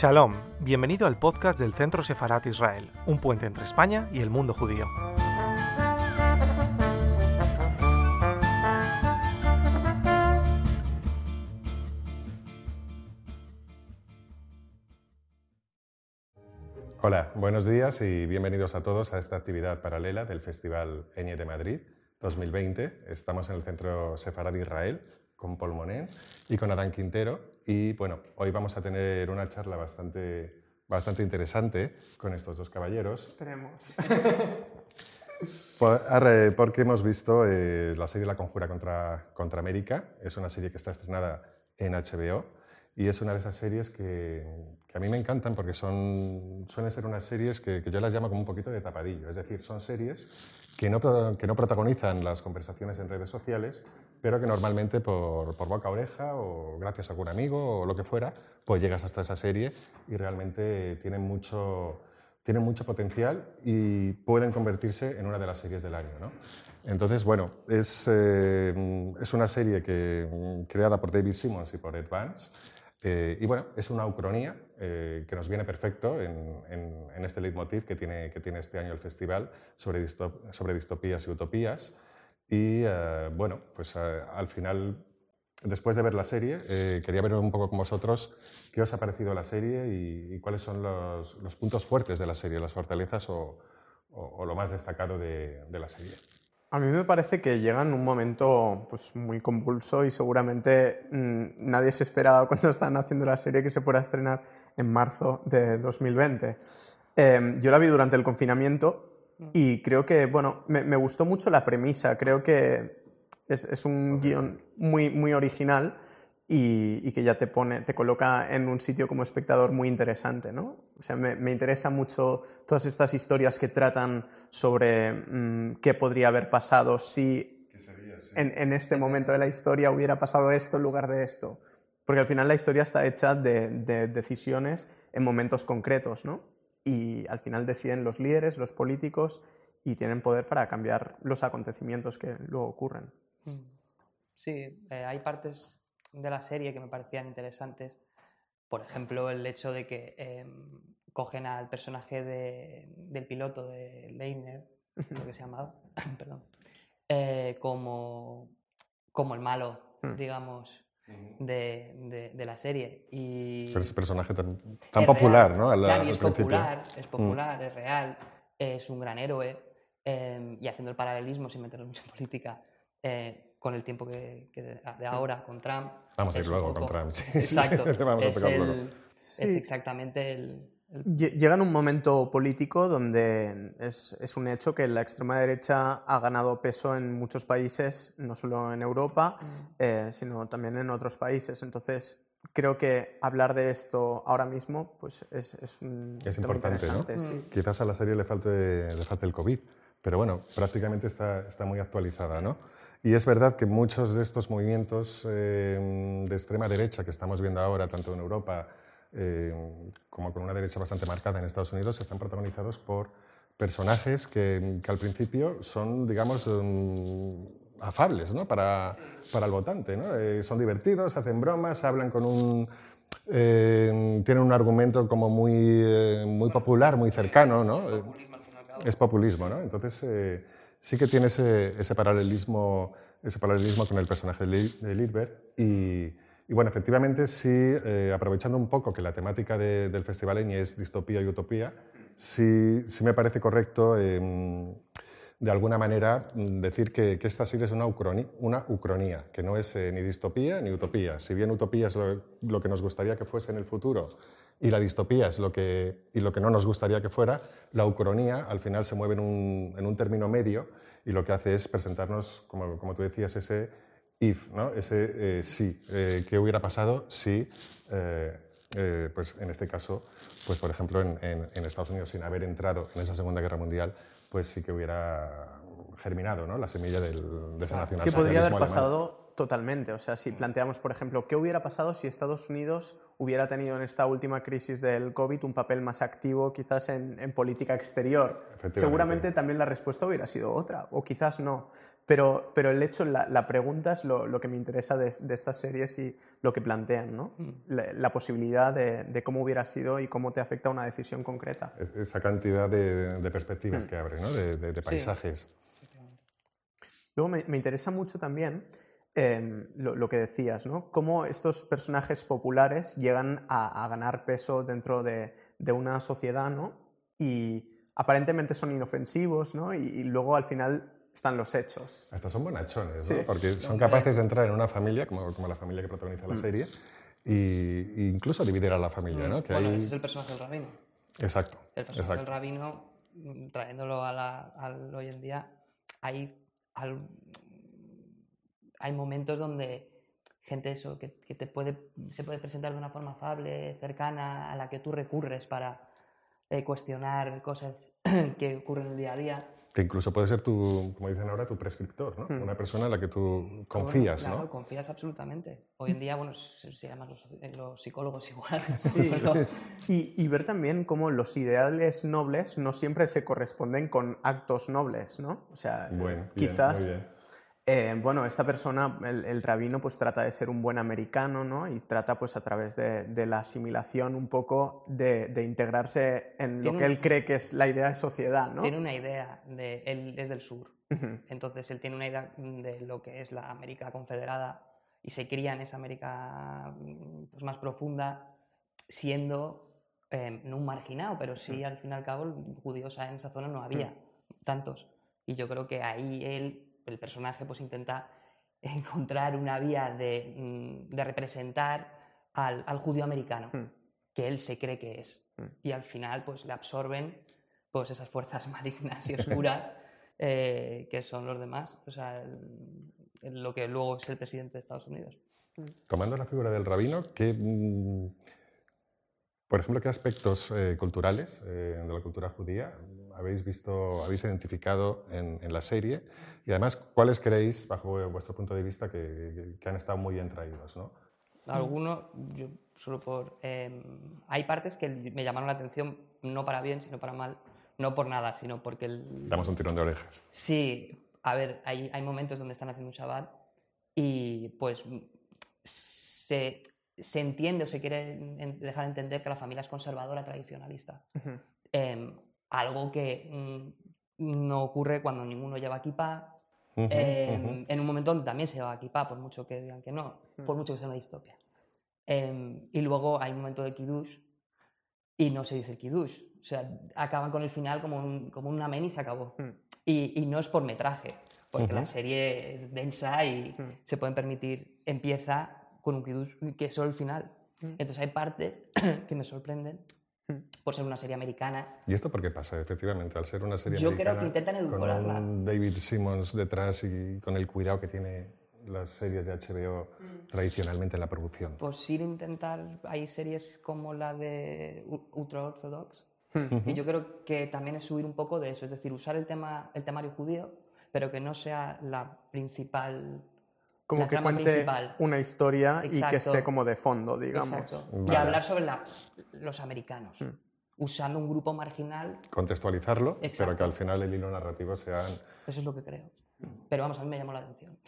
Shalom, bienvenido al podcast del Centro Sefarat Israel, un puente entre España y el mundo judío. Hola, buenos días y bienvenidos a todos a esta actividad paralela del Festival Eñe de Madrid 2020. Estamos en el Centro Sefarad Israel con Paul Monet y con Adán Quintero. Y bueno, hoy vamos a tener una charla bastante, bastante interesante con estos dos caballeros. Esperemos. Por- arre, Porque hemos visto eh, la serie La Conjura contra, contra América. Es una serie que está estrenada en HBO y es una de esas series que, que a mí me encantan porque son, suelen ser unas series que, que yo las llamo como un poquito de tapadillo. Es decir, son series que no, que no protagonizan las conversaciones en redes sociales, pero que normalmente por, por boca a oreja o gracias a algún amigo o lo que fuera, pues llegas hasta esa serie y realmente tienen mucho, tienen mucho potencial y pueden convertirse en una de las series del año. ¿no? Entonces, bueno, es, eh, es una serie que, creada por David Simmons y por Ed Vance. eh, y bueno, es una ucronía eh, que nos viene perfecto en, en- en este leitmotiv que tiene, que tiene este año el festival sobre, distop- sobre distopías y utopías. Y eh, bueno, pues eh, al final, después de ver la serie, eh, quería ver un poco con vosotros qué os ha parecido la serie y, cuáles son los, puntos fuertes de la serie, las fortalezas o, lo más destacado de, la serie. A mí me parece que llega en un momento pues, muy convulso y seguramente mm, nadie se esperaba cuando estaban haciendo la serie que se fuera a estrenar en marzo de 2020. Eh, yo la vi durante el confinamiento y creo que, bueno, me, me gustó mucho la premisa. Creo que es, es un guion muy, muy original y, y que ya te pone, te coloca en un sitio como espectador muy interesante, ¿no? O sea, me, me interesa mucho todas estas historias que tratan sobre mm, qué podría haber pasado si en, en este momento de la historia hubiera pasado esto en lugar de esto. Porque al final la historia está hecha de, de decisiones en momentos concretos, ¿no? Y al final deciden los líderes, los políticos, y tienen poder para cambiar los acontecimientos que luego ocurren. Sí, eh, hay partes de la serie que me parecían interesantes. Por ejemplo, el hecho de que em, cogen al personaje de- del piloto de Leiner, creo que se llamaba, perdón, eh, como, como el malo, Hmm. digamos, de, de- de la serie. Y Pero ese personaje tan, tan es popular, real. ¿no? Al, al es principio. popular, es popular, es real, es un gran héroe. eh, y haciendo el paralelismo, sin meternos mucho en política, eh, con el tiempo que, que de, de ahora con Trump. Vamos a ir es luego poco- con Trump. sí, Exacto. vamos a es, luego. el- es Sí. exactamente el. Llega en un momento político donde es, es un hecho que la extrema derecha ha ganado peso en muchos países, no solo en Europa, eh, sino también en otros países. Entonces, creo que hablar de esto ahora mismo pues, es, es un Es tema importante, ¿no? interesante, sí. Quizás a la serie le falte, le falte el COVID, pero bueno, prácticamente está, está muy actualizada, ¿no? Y es verdad que muchos de estos movimientos eh, de extrema derecha que estamos viendo ahora, tanto en Europa eh, como con una derecha bastante marcada en Estados Unidos, están protagonizados por personajes que, que al principio son, digamos, mm, afables ¿no? para, para el votante. ¿no? Eh, son divertidos, hacen bromas, hablan con un... eh, tienen un argumento como muy, eh, muy popular, muy cercano, ¿no? Eh, es populismo, ¿no? Entonces eh, sí que tiene ese, ese paralelismo, ese paralelismo con el personaje de Lidberg y, y bueno, efectivamente sí, eh, aprovechando un poco que la temática de- del Festival Eñe es distopía y utopía, sí, sí me parece correcto em, de alguna manera mm, decir que, que esta serie es una, ucroni- una ucronía, que no es eh, ni distopía ni utopía. Si bien utopía es lo, lo que nos gustaría que fuese en el futuro y la distopía es lo que, y lo que no nos gustaría que fuera, la ucronía al final se mueve en un, en un término medio y lo que hace es presentarnos, como, como tú decías, ese if, ¿no? ese eh, sí, eh, qué hubiera pasado si, eh, eh, pues en este caso, pues por ejemplo en, en- en Estados Unidos sin haber entrado en esa Segunda Guerra Mundial, pues sí que hubiera germinado ¿no? la semilla del, de ese Es nacionalsocialismo que podría haber alemán. pasado totalmente. O sea, si planteamos, por ejemplo, ¿qué hubiera pasado si Estados Unidos hubiera tenido en esta última crisis del COVID un papel más activo quizás en, en política exterior? Seguramente también la respuesta hubiera sido otra, o quizás no. Pero, pero el hecho, la, la pregunta es lo, lo, que me interesa de, de, estas series y lo que plantean, ¿no? Mm. La, la, posibilidad de, de, cómo hubiera sido y cómo te afecta una decisión concreta. Esa cantidad de, de perspectivas mm. que abre, ¿no? De, paisajes. Sí. Luego me, me, interesa mucho también eh, lo, lo, que decías, ¿no? Cómo estos personajes populares llegan a, a ganar peso dentro de, una sociedad, ¿no? Y aparentemente son inofensivos, ¿no? Y, y luego al final están los hechos. Hasta son bonachones, sí. ¿no? Porque son capaces de entrar en una familia, como, como la familia que protagoniza la Mm. serie, y, e incluso dividir a la familia, ¿no? Que bueno, hay... ese es el personaje del rabino. Exacto. El personaje exacto. del rabino, mm, trayéndolo a la, al hoy en día, hay, al, hay momentos donde gente eso, que, que, te puede, se puede presentar de una forma afable, cercana, a la que tú recurres para eh, cuestionar cosas que ocurren en el día a día. Que incluso puede ser tu, como dicen ahora, tu prescriptor, ¿no? Hmm. Una persona en la que tú confías, bueno, claro, ¿no? confías absolutamente. Hoy en día, bueno, se, se llaman los, los, psicólogos igual. Sí. Pero... y, y, ver también cómo los ideales nobles no siempre se corresponden con actos nobles, ¿no? O sea, bueno, quizás... Bien, bien. Eh, bueno, esta persona, el, el, rabino, pues trata de ser un buen americano, ¿no? Y trata, pues a través de, de la asimilación un poco de, de integrarse en lo que un, él cree que es la idea de sociedad, ¿no? Tiene una idea, de, él es del sur, uh -huh. entonces él tiene una idea de lo que es la América confederada y se cría en esa América pues, más profunda, siendo eh, no un marginado, pero sí, uh -huh. al fin y al cabo, judíos en esa zona no había uh -huh. tantos. Y yo creo que ahí él el personaje pues intenta encontrar una vía de, mm, de representar al, al, judío americano Hmm. que él se cree que es. Y al final pues le absorben pues esas fuerzas malignas y oscuras eh, que son los demás. O sea, el, el, lo que luego es el presidente de Estados Unidos. Tomando la figura del rabino, ¿qué, mm, por ejemplo, qué aspectos eh, culturales eh, de la cultura judía habéis visto, habéis identificado en, en, la serie? Y además, ¿cuáles creéis, bajo vuestro punto de vista, que, que han estado muy bien traídos? ¿no? Algunos, yo solo por... Eh, hay partes que me llamaron la atención, no para bien, sino para mal. No por nada, sino porque... El... Damos un tirón de orejas. Sí, a ver, hay, hay momentos donde están haciendo un Shabbat y pues se, se entiende o se quiere dejar entender que la familia es conservadora, tradicionalista. Uh -huh. eh, algo que mm, no ocurre cuando ninguno lleva kippah. Uh -huh, eh, uh -huh. En un momento donde también se lleva kippah, por mucho que digan que no, por mucho que sea una distopia. Eh, y luego hay un momento de kiddush y no se dice el kiddush. O sea, acaban con el final como un, como un amén y se acabó. Y, y, no es por metraje, porque la serie es densa y se pueden permitir, empieza con un kiddush que es solo el final. Entonces hay partes que me sorprenden por ser una serie americana. ¿Y esto por qué pasa? Efectivamente, al ser una serie Yo americana. creo que intentan edulcorarla. Con David Simmons detrás y con el cuidado que tiene las series de HBO mm. tradicionalmente en la producción. Pues ir a intentar. Hay series como la de Ultra Orthodox. Y yo creo que también es subir un poco de eso, es decir, usar el, tema, el temario judío, pero que no sea la principal como la que cuente principal. una historia Exacto. y que esté como de fondo, digamos. Vale. Y hablar sobre la, los americanos, mm. usando un grupo marginal. Contextualizarlo, Exacto. pero que al final el hilo narrativo sea... Eso es lo que creo. Pero vamos, a mí me llamó la atención.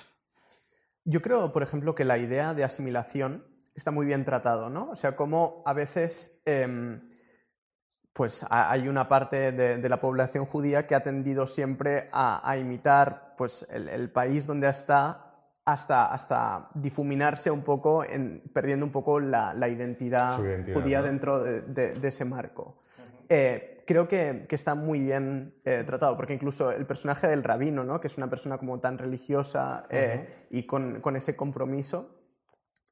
Yo creo, por ejemplo, que la idea de asimilación está muy bien tratado, ¿no? O sea, como a veces... Eh, pues hay una parte de, de, la población judía que ha tendido siempre a, a imitar pues, el, el, país donde está hasta, hasta difuminarse un poco, en, perdiendo un poco la, la identidad, identidad, judía ¿no? dentro de, de, de, ese marco. Eh, creo que, que, está muy bien eh, tratado, porque incluso el personaje del rabino, ¿no? que es una persona como tan religiosa eh, uh -huh. y con, con, ese compromiso,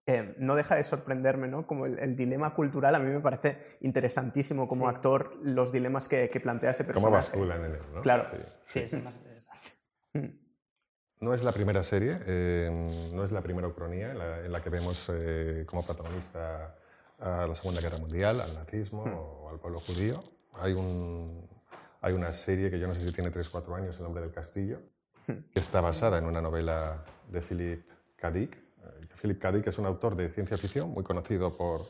eh, no deja de sorprenderme, ¿no? Como el, el, dilema cultural a mí me parece interesantísimo como sí. actor, los dilemas que, que, plantea ese personaje. ¿Cómo basculan en él, no? Claro. Sí, sí, es más interesante. No es la primera serie, eh, no es la primera ucronía en la, en la que vemos eh, como protagonista a la Segunda Guerra Mundial, al nazismo hmm. o al pueblo judío. Hay, un, hay una serie que yo no sé si tiene 3 4 años, El nombre del castillo, Hmm. que está basada en una novela de Philip K. Dick. Philip K. Dick es un autor de ciencia ficción muy conocido por,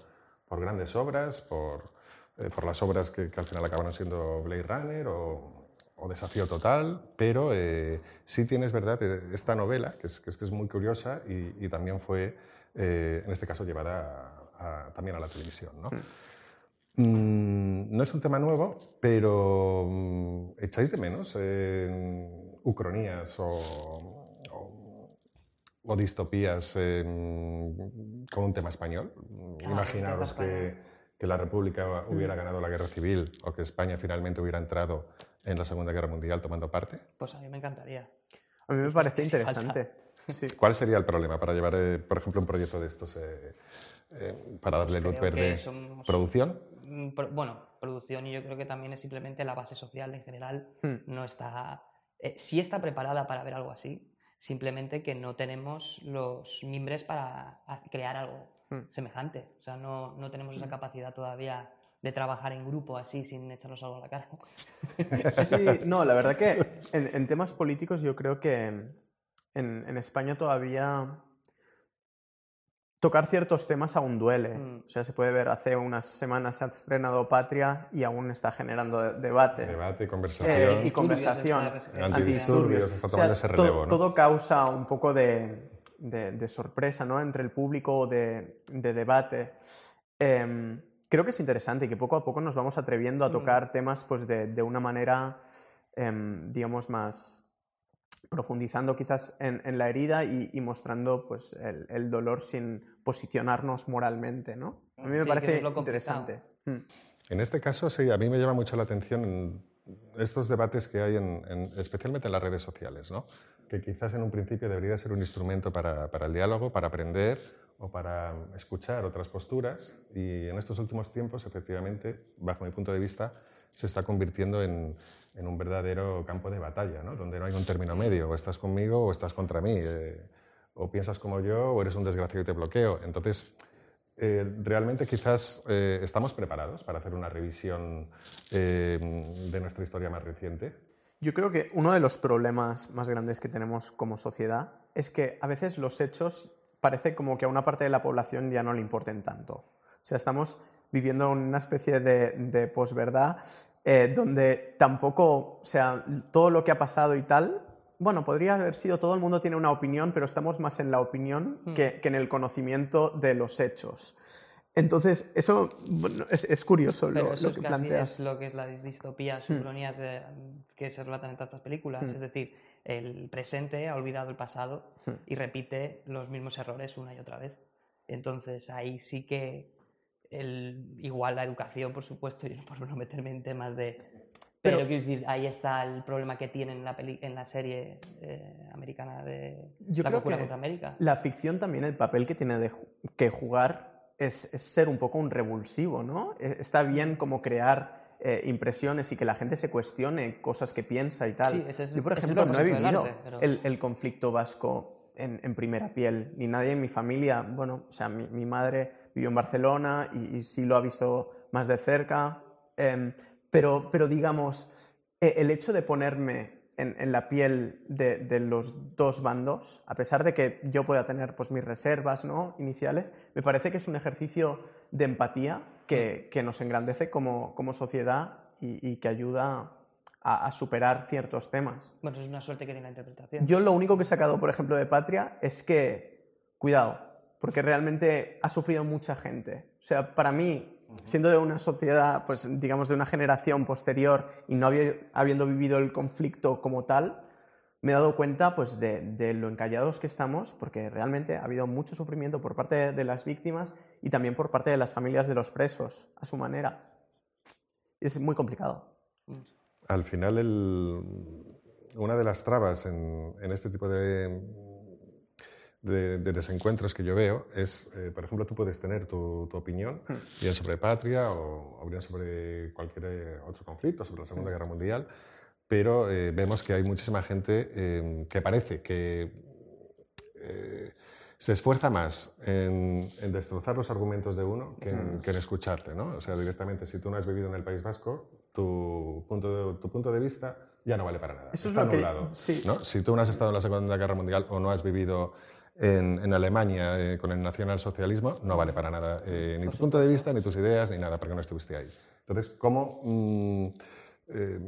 por grandes obras, por, eh, por las obras que, que, al final acabaron siendo Blade Runner o, o Desafío Total, pero eh, sí tienes, ¿verdad?, esta novela, que es, que es, que es muy curiosa y, y también fue, eh, en este caso, llevada a, a, también a la televisión, ¿no? Mm. Mm, no es un tema nuevo, pero mm, ¿echáis de menos eh, ucronías o, o, o distopías eh, con un tema español? Claro, Imaginaos que, que, la República hubiera ganado la guerra civil o que España finalmente hubiera entrado en la Segunda Guerra Mundial tomando parte. Pues a mí me encantaría. A mí me parece interesante. Sí. ¿Cuál sería el problema para llevar, eh, por ejemplo, un proyecto de estos eh, eh, para darle pues luz verde? Somos... ¿Producción? Mm, bueno, producción y yo creo que también es simplemente la base social en general hmm. no está... Eh, sí está preparada para ver algo así, simplemente que no tenemos los mimbres para crear algo hmm. semejante. O sea, no, no tenemos esa hmm. capacidad todavía de trabajar en grupo así sin echarnos algo a la cara. Sí, no, la verdad que en, en temas políticos yo creo que en, en España todavía tocar ciertos temas aún duele. Mm. O sea, se puede ver, hace unas semanas se ha estrenado Patria y aún está generando debate. Debate, conversación. Eh, y conversación. Antidisturbios, está tomando o sea, ese relevo. Todo, ¿no? todo causa un poco de, de, de sorpresa ¿no? entre el público, de, de debate. Eh, creo que es interesante y que poco a poco nos vamos atreviendo a mm. tocar mm. temas pues, de, de una manera, eh, digamos, más profundizando quizás en, en la herida y, y, mostrando pues, el, el, dolor sin posicionarnos moralmente, ¿no? A mí me sí, parece interesante. Mm. En este caso, sí, a mí me llama mucho la atención estos debates que hay, en, en, especialmente en las redes sociales, ¿no? que quizás en un principio debería ser un instrumento para, para el diálogo, para aprender o para escuchar otras posturas y en estos últimos tiempos, efectivamente, bajo mi punto de vista, se está convirtiendo en, en un verdadero campo de batalla, ¿no? donde no hay un término medio, o estás conmigo o estás contra mí, eh, o piensas como yo o eres un desgraciado y te bloqueo. Entonces, eh, realmente quizás eh, estamos preparados para hacer una revisión eh, de nuestra historia más reciente. Yo creo que uno de los problemas más grandes que tenemos como sociedad es que a veces los hechos parece como que a una parte de la población ya no le importen tanto. O sea, estamos viviendo una especie de, de posverdad eh, donde tampoco, o sea, todo lo que ha pasado y tal, bueno, podría haber sido todo el mundo tiene una opinión, pero estamos más en la opinión mm. que, que, en el conocimiento de los hechos. Entonces, eso bueno, es, es, curioso lo, eso lo que planteas. es lo que es la distopía, ucronías mm. de, que se relatan en todas estas películas. Mm. Es decir, el presente ha olvidado el pasado mm. y repite los mismos errores una y otra vez. Entonces, ahí sí que el, igual la educación, por supuesto, y por no meterme en temas de... Pero, pero quiero decir, ahí está el problema que tiene en la, peli, en la serie eh, americana de Yo La creo que contra América. La ficción también, el papel que tiene de, que jugar es, es, ser un poco un revulsivo, ¿no? E, Está bien como crear eh, impresiones y que la gente se cuestione cosas que piensa y tal. Sí, ese es, Yo, por ejemplo, no he vivido arte, pero... el, el, conflicto vasco en, en, primera piel, ni nadie en mi familia. Bueno, o sea, mi, mi madre vivió en Barcelona y, y, sí lo ha visto más de cerca. Eh, pero, pero, digamos, eh, el hecho de ponerme en, en la piel de, de, los dos bandos, a pesar de que yo pueda tener pues, mis reservas ¿no? iniciales, me parece que es un ejercicio de empatía que, que nos engrandece como, como sociedad y, y, que ayuda a, a, superar ciertos temas. Bueno, es una suerte que tiene la interpretación. Yo lo único que he sacado, por ejemplo, de Patria es que, cuidado, porque realmente ha sufrido mucha gente. O sea, para mí, siendo de una sociedad, pues digamos de una generación posterior y no habiendo vivido el conflicto como tal, me he dado cuenta pues de, de, lo encallados que estamos, porque realmente ha habido mucho sufrimiento por parte de las víctimas y también por parte de las familias de los presos, a su manera. Es muy complicado. Al final, el, una de las trabas en, en este tipo de, de, de, desencuentros que yo veo es, eh, por ejemplo, tú puedes tener tu, tu opinión, hmm. bien sobre patria o, o, bien sobre cualquier eh, otro conflicto, sobre la Segunda hmm. Guerra Mundial, pero eh, vemos que hay muchísima gente eh, que parece que se esfuerza más en, en, destrozar los argumentos de uno que en, que en, escucharle, ¿no? O sea, directamente, si tú no has vivido en el País Vasco, tu punto de, tu punto de vista ya no vale para nada. Eso Está es lo anulado, que, sí. ¿no? Si tú no has estado en la Segunda Guerra Mundial o no has vivido en, en Alemania eh, con el nacionalsocialismo, no vale para nada eh, ni Por tu punto de supuesto. vista, ni tus ideas, ni nada, porque no estuviste ahí. Entonces, ¿cómo, mm, eh,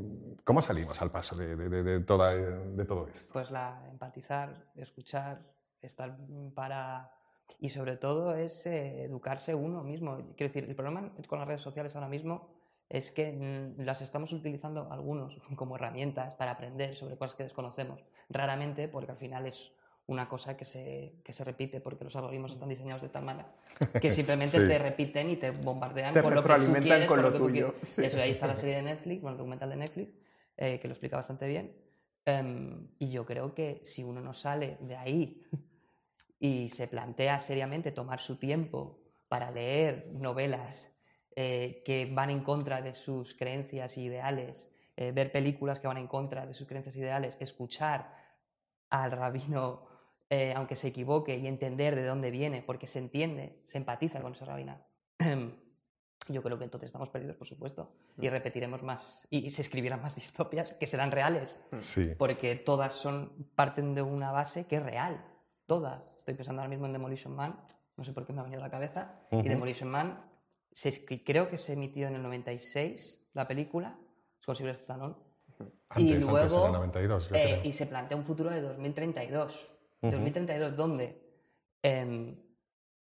¿cómo salimos al paso de, de- de- de toda- de todo esto? Pues la empatizar, escuchar, estar para... Y sobre todo es eh, educarse uno mismo. Quiero decir, el problema con las redes sociales ahora mismo es que mm, las estamos utilizando algunos como herramientas para aprender sobre cosas que desconocemos. Raramente, porque al final es una cosa que se, que se repite porque los algoritmos están diseñados de tal manera que simplemente Sí. te repiten y te bombardean Te con lo que tú quieres, con con lo lo que tú tuyo, quieres. sí. Eso, ahí está la serie de Netflix, bueno, el documental de Netflix, eh, que lo explica bastante bien. Em, y yo creo que si uno no sale de ahí y se plantea seriamente tomar su tiempo para leer novelas eh, que van en contra de sus creencias e ideales, eh, ver películas que van en contra de sus creencias e ideales, escuchar al rabino, eh, aunque se equivoque, y entender de dónde viene, porque se entiende, se empatiza con ese rabina. Yo creo que entonces estamos perdidos, por supuesto, y repetiremos más, y, y se escribirán más distopias que serán reales, Sí. porque todas son parten de una base que es real, todas. Estoy pensando ahora mismo en Demolition Man, no sé por qué me ha venido a la cabeza, Ujú. y Demolition Man se creo que se emitió en el 96 la película, con Sylvester Stallone, Antes, y antes, luego el 92, yo eh, creo. y se plantea un futuro de 2032. Ujú. 2032 donde em,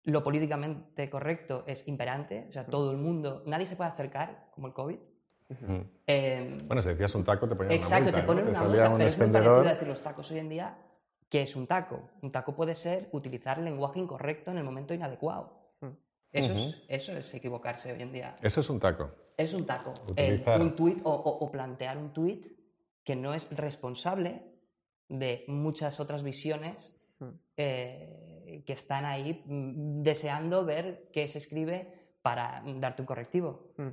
lo políticamente correcto es imperante, o sea, todo el mundo, nadie se puede acercar, como el COVID. Em, Bueno, si decías un taco, te ponían Exacto, una multa, te ponen ¿no? una salía multa, un pero es muy expendedor. a decir los tacos hoy en día, que es un taco? Un taco puede ser utilizar el lenguaje incorrecto en el momento inadecuado. Mm. Eso, Ujú. es, eso es equivocarse hoy en día. Eso es un taco. Es un taco. El- Utilizar. un tuit o, o- o plantear un tuit que no es responsable de muchas otras visiones Mm. eh, que están ahí mm, deseando ver qué se escribe para darte un correctivo. Mm.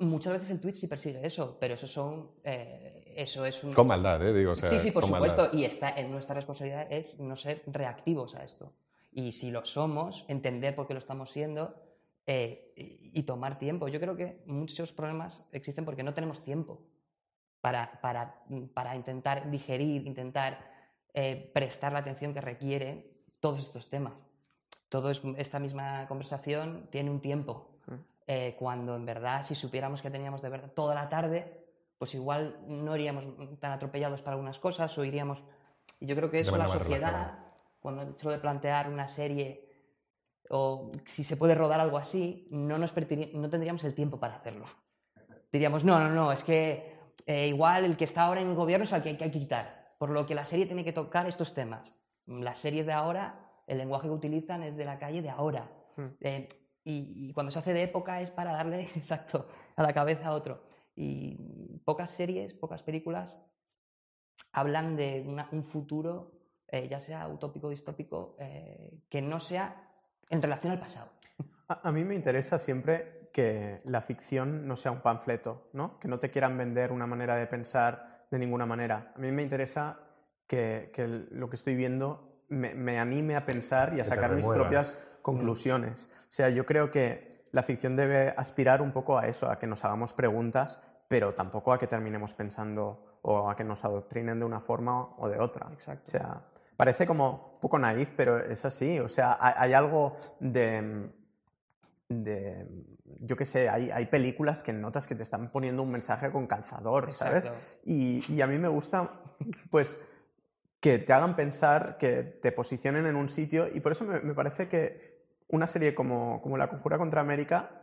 Muchas veces el tweet sí persigue eso, pero eso son eh, eso es un Con maldad, ¿eh? Digo, o sea, sí, sí, por supuesto. maldad. Y está en nuestra responsabilidad es no ser reactivos a esto. Y si lo somos, entender por qué lo estamos siendo eh, y, y tomar tiempo. Yo creo que muchos problemas existen porque no tenemos tiempo para, para, para intentar digerir, intentar eh, prestar la atención que requiere todos estos temas. Todo es- esta misma conversación tiene un tiempo. Mm. eh, cuando en verdad, si supiéramos que teníamos de verdad toda la tarde, pues igual no iríamos tan atropellados para algunas cosas o iríamos... Y yo creo que eso la sociedad, relajada. cuando hecho de plantear una serie o si se puede rodar algo así, no, nos no tendríamos el tiempo para hacerlo. Diríamos, no, no, no, es que eh, igual el que está ahora en el gobierno es al que hay que quitar, por lo que la serie tiene que tocar estos temas. Las series de ahora, el lenguaje que utilizan es de la calle de ahora. Mm. Eh, y, y cuando se hace de época es para darle, exacto, a la cabeza a otro. Y pocas series, pocas películas hablan de una- un futuro, eh, ya sea utópico o distópico, eh, que no sea en relación al pasado. A, a mí me interesa siempre que la ficción no sea un panfleto, ¿no? Que no te quieran vender una manera de pensar de ninguna manera. A mí me interesa que, que lo que estoy viendo me, me anime a pensar y a sacar mis propias conclusiones. O sea, yo creo que la ficción debe aspirar un poco a eso, a que nos hagamos preguntas, pero tampoco a que terminemos pensando o a que nos adoctrinen de una forma o de otra. Exacto. O sea, parece como un poco naif, pero es así. O sea, hay, hay algo de, de yo qué sé, hay, hay películas que notas que te están poniendo un mensaje con calzador, ¿sabes? Y, y a mí me gusta, pues, que te hagan pensar, que te posicionen en un sitio, y por eso me, me parece que una serie como, como La Conjura contra América,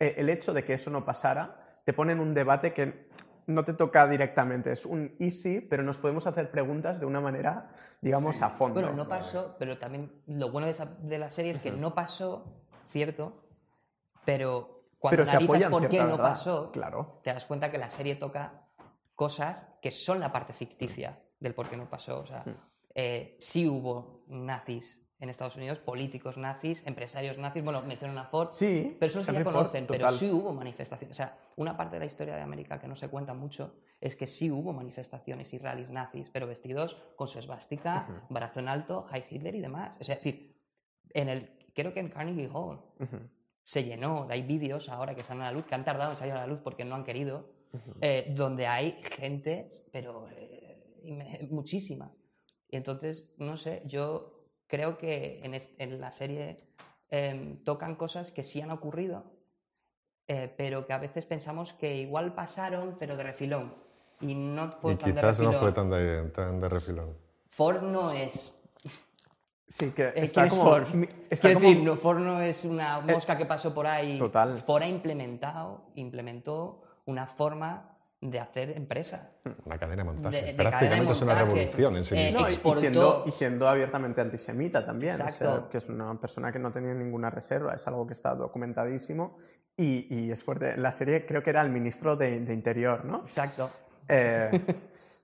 eh, el hecho de que eso no pasara, te pone en un debate que no te toca directamente, es un easy, pero nos podemos hacer preguntas de una manera, digamos, a fondo. Bueno, no pasó, pero también lo bueno de, esa- de la serie es que no pasó, cierto, pero cuando pero analizas por qué no pasó, Claro. te das cuenta que la serie toca cosas que son la parte ficticia del por qué no pasó. O sea, Mm. eh, sí hubo nazis en Estados Unidos, políticos nazis, empresarios nazis, bueno, mencionan a Ford, Sí, personas que ya Ford, conocen, pero sí hubo manifestaciones. O sea, una parte de la historia de América que no se cuenta mucho es que sí hubo manifestaciones y rallies nazis, pero vestidos con su esvástica, en alto, Heil Hitler y demás. Es decir, en el, creo que en Carnegie Hall Ujú, se llenó, hay vídeos ahora que salen a la luz, que han tardado en salir a la luz porque no han querido, eh, donde hay gente, pero eh, muchísimas. Y entonces, no sé, yo creo que en, es- en la serie em, tocan cosas que sí han ocurrido, eh, pero que a veces pensamos que igual pasaron, pero de refilón. Y no fue Y tan de quizás no refilón. fue tan de, tan de refilón. Ford no es. Sí, que Eh, está ¿quién es. Ford? Está Quiero como... decir, no, Ford no es una mosca que pasó por ahí. Total. Ford ha implementado, implementó una forma de hacer empresa. Una cadena de montaje. De- de Prácticamente cadena de es una revolución en sí Eh. No, y- siendo, y siendo abiertamente antisemita también, o sea, que es una persona que no tenía ninguna reserva, es algo que está documentadísimo y, y es fuerte. La serie creo que era el ministro de, de Interior, ¿no? Exacto. Eh,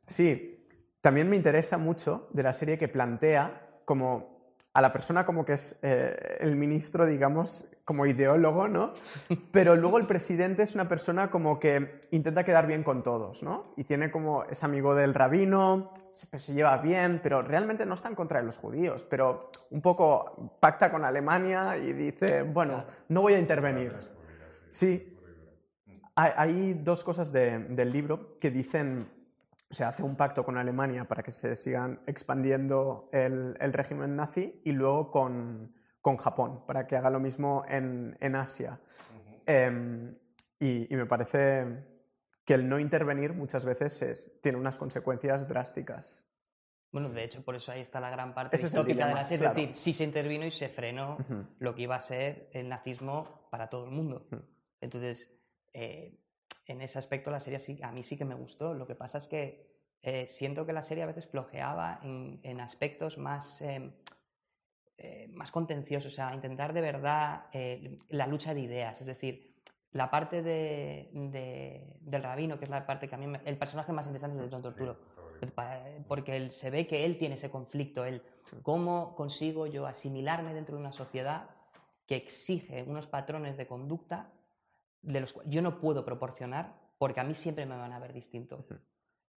sí, también me interesa mucho de la serie que plantea como a la persona como que es eh, el ministro, digamos, como ideólogo, ¿no? Pero luego el presidente es una persona como que intenta quedar bien con todos, ¿no? Y tiene como, es amigo del rabino, se, se lleva bien, pero realmente no está en contra de los judíos, pero un poco pacta con Alemania y dice, bueno, no voy a intervenir. Sí, hay, hay dos cosas de- del libro que dicen, se hace un pacto con Alemania para que se sigan expandiendo el, el régimen nazi y luego con, con Japón para que haga lo mismo en, en Asia. Em, y, y me parece que el no intervenir muchas veces es- tiene unas consecuencias drásticas. Bueno, de hecho, por eso ahí está la gran parte el distópica de dilema, la serie. claro. Es decir, sí se intervino y se frenó lo que iba a ser el nazismo para todo el mundo. Entonces, eh, en ese aspecto la serie sí, a mí sí que me gustó. Lo que pasa es que eh, siento que la serie a veces flojeaba en, en aspectos más, eh, eh, más contenciosos, o sea, intentar de verdad eh, la lucha de ideas. Es decir, la parte de, de- del rabino, que es la parte que a mí, me- el personaje más interesante es el de John Torturo. Porque él, se ve que él tiene ese conflicto, él, ¿cómo consigo yo asimilarme dentro de una sociedad que exige unos patrones de conducta de los cuales yo no puedo proporcionar porque a mí siempre me van a ver distinto?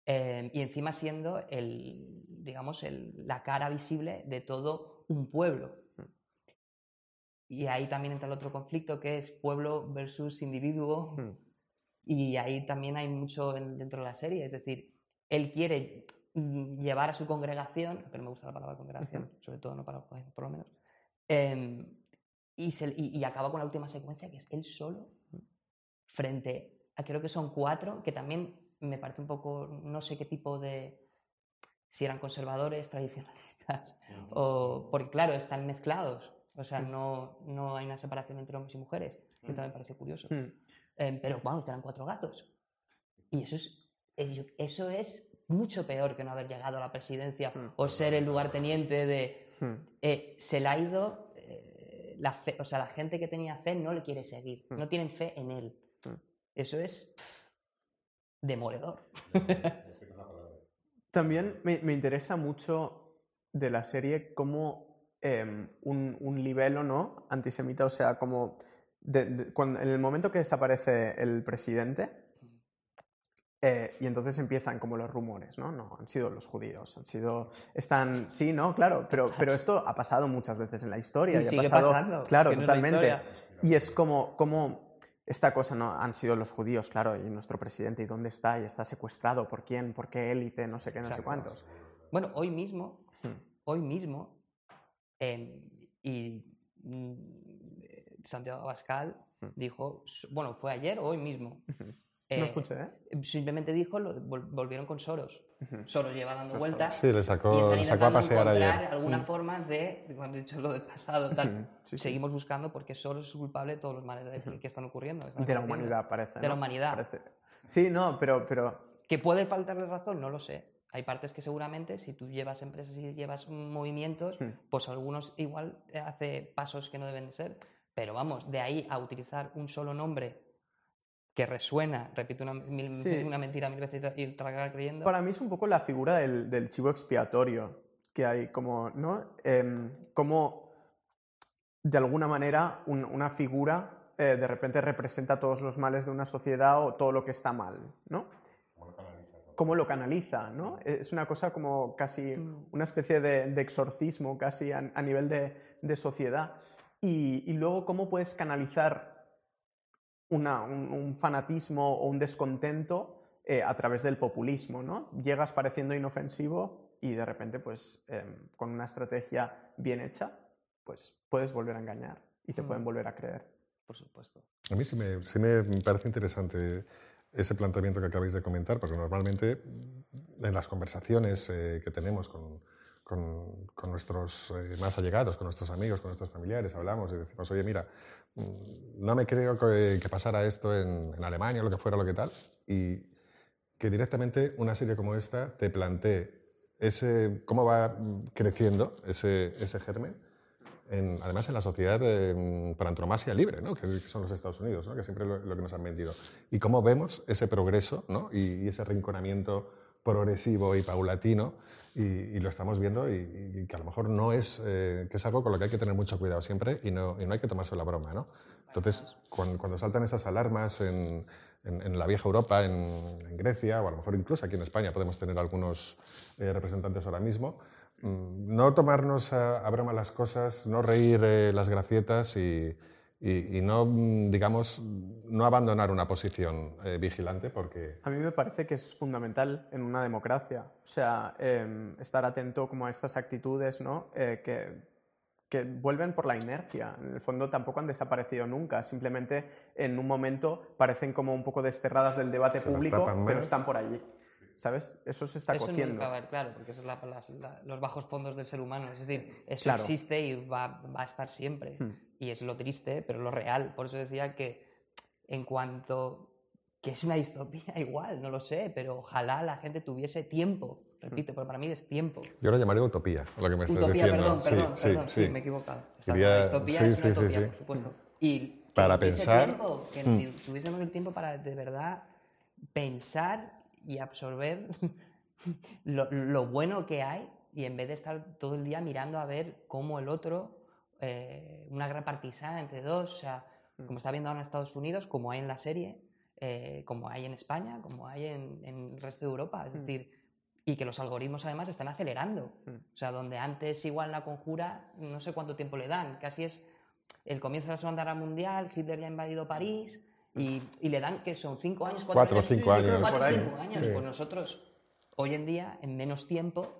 Eh, y encima siendo el, digamos, el- la cara visible de todo un pueblo. Y ahí también entra el otro conflicto que es pueblo versus individuo. Y ahí también hay mucho en- dentro de la serie. Es decir, él quiere mm, llevar a su congregación, pero me gusta la palabra congregación, sobre todo no para los por lo menos, em, y, se- y- y acaba con la última secuencia, que es él solo, frente a creo que son cuatro, que también me parece un poco, no sé qué tipo de, si eran conservadores, tradicionalistas, o, porque claro, están mezclados, o sea, no, no hay una separación entre hombres y mujeres, que también me parece curioso. Em, pero bueno, que eran cuatro gatos. Y eso es, eso es mucho peor que no haber llegado a la presidencia o ser el lugarteniente de... Eh, se le ha ido eh, la fe, o sea, la gente que tenía fe no le quiere seguir, no tienen fe en él. Eso es pff, demoledor. También me, me interesa mucho de la serie cómo em, un, un libelo ¿no? antisemita, o sea, como de- de- cuando- en el momento que desaparece el presidente, eh, y entonces empiezan como los rumores, ¿no? No, han sido los judíos, han sido... Están... Sí, ¿no? Claro, pero, pero esto ha pasado muchas veces en la historia. Y ha sigue pasado- pasando, Claro, no es totalmente. Y es como, como esta cosa, ¿no? Han sido los judíos, claro, y nuestro presidente, ¿y dónde está? ¿Y está secuestrado? ¿Por quién? ¿Por qué élite? No sé qué, no sé cuántos. Bueno, hoy mismo, Hmm. hoy mismo, em, y mm, eh, Santiago Abascal Hmm. dijo, bueno, fue ayer o hoy mismo. Eh, No escuché, ¿eh? Simplemente dijo, lo, vol- volvieron con Soros. Soros lleva dando vueltas. Sí, le y sacó, están le sacó a intentando pasear encontrar ayer. alguna Mm. forma de, cuando he dicho lo del pasado, tal, Ujú. Sí, sí. seguimos buscando porque Soros es culpable de todos los males de- que están ocurriendo. que están De la humanidad, parece. De la humanidad. Parece. Sí, no, pero, pero ¿Que puede faltarle razón? No lo sé. Hay partes que seguramente, si tú llevas empresas y llevas movimientos, Hmm. pues algunos igual eh, hace pasos que no deben de ser. Pero vamos, de ahí a utilizar un solo nombre que resuena, repito una, mil- Sí. una mentira mil veces y tragar creyendo. para mí es un poco la figura del, del chivo expiatorio que hay, como, ¿no? Em, como de alguna manera un- una figura eh, de repente representa todos los males de una sociedad o todo lo que está mal, ¿no? cómo lo canaliza, ¿no? Es una cosa como casi una especie de, de exorcismo casi a, a nivel de, de sociedad. Y, y luego cómo puedes canalizar una- un, un fanatismo o un descontento eh, a través del populismo, ¿no? Llegas pareciendo inofensivo y de repente, pues em, con una estrategia bien hecha, pues puedes volver a engañar y te Mm. pueden volver a creer. Por supuesto. A mí sí me, sí me parece interesante ese planteamiento que acabáis de comentar, porque normalmente en las conversaciones eh, que tenemos con, con- con nuestros eh, más allegados, con nuestros amigos, con nuestros familiares, hablamos y decimos, oye, mira, mm, no me creo que, que pasara esto en, en Alemania, lo que fuera, lo que tal, y que directamente una serie como esta te plantee ese, cómo va mm, creciendo ese, ese germen en- además en la sociedad eh, por antonomasia libre, ¿no? que, que son los Estados Unidos, ¿no? que siempre lo, lo que nos han vendido. Y cómo vemos ese progreso ¿no? y, y ese rinconamiento progresivo y paulatino, y, y lo estamos viendo, y, y que a lo mejor no es, eh, que es algo con lo que hay que tener mucho cuidado siempre y no, y no hay que tomarse la broma. ¿no? Entonces, cuando, cuando saltan esas alarmas en, en- en la vieja Europa, en, en Grecia, o a lo mejor incluso aquí en España podemos tener algunos eh, representantes ahora mismo, Mm, no tomarnos a, a broma las cosas, no reír eh, las gracietas y, y- y no, mm, digamos, no abandonar una posición eh, vigilante porque A mí me parece que es fundamental en una democracia. O sea, em, estar atento como a estas actitudes, ¿no? Eh, que, que vuelven por la inercia. En el fondo tampoco han desaparecido nunca. Simplemente en un momento parecen como un poco desterradas del debate Se público, pero están por allí. ¿Sabes? Eso se está eso cociendo. nunca va a haber, claro, porque esos son la- las- la- los bajos fondos del ser humano. Es decir, eso Claro. existe y va, va a estar siempre. Hmm. Y es lo triste, pero lo real. Por eso decía que en cuanto que es una distopía igual, no lo sé, pero ojalá la gente tuviese tiempo. Repito, porque para mí es tiempo. yo lo llamaría utopía, lo que me estás Utopía, diciendo. perdón, Sí, perdón, sí, perdón, sí, sí. me he equivocado. Está Diría- distopía sí, es una sí, sí, utopía, sí. por supuesto. Y que Para pensar, tiempo, que mm. tuviésemos el tiempo para de verdad pensar y absorber lo, lo bueno que hay y en vez de estar todo el día mirando a ver cómo el otro, eh, una gran partisana entre dos, o sea, Mm. como está viendo ahora en Estados Unidos, como hay en la serie, eh, como hay en España, como hay en, en el resto de Europa. Es Mm. decir, y que los algoritmos además están acelerando. Mm. O sea, donde antes igual la conjura, no sé cuánto tiempo le dan, casi es el comienzo de la Segunda Guerra Mundial, Hitler ya ha invadido París y, y le dan que son cinco años, cuatro, Cuatro años, cinco años. cuatro Por cinco años. Sí. Pues nosotros hoy en día, en menos tiempo,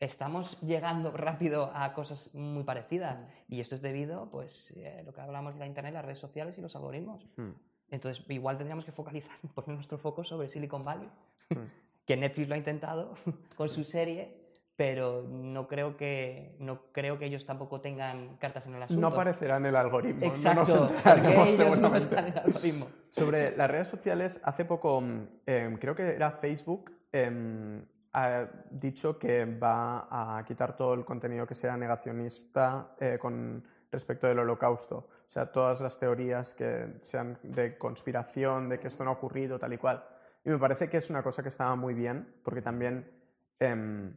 estamos llegando rápido a cosas muy parecidas. Y esto es debido, pues, a lo que hablamos de la Internet, las redes sociales y los algoritmos. Hmm. Entonces, igual tendríamos que focalizar, poner nuestro foco sobre Silicon Valley, Hmm. que Netflix lo ha intentado con su serie, pero no creo que, no creo que ellos tampoco tengan cartas en el asunto. No aparecerá en el algoritmo. no nos Exacto, porque enteraremos ellos no están en el algoritmo. Sobre las redes sociales, hace poco, em, creo que era Facebook, em, ha dicho que va a quitar todo el contenido que sea negacionista eh, con respecto del holocausto. O sea, todas las teorías que sean de conspiración, de que esto no ha ocurrido, tal y cual. Y me parece que es una cosa que estaba muy bien, porque también, em,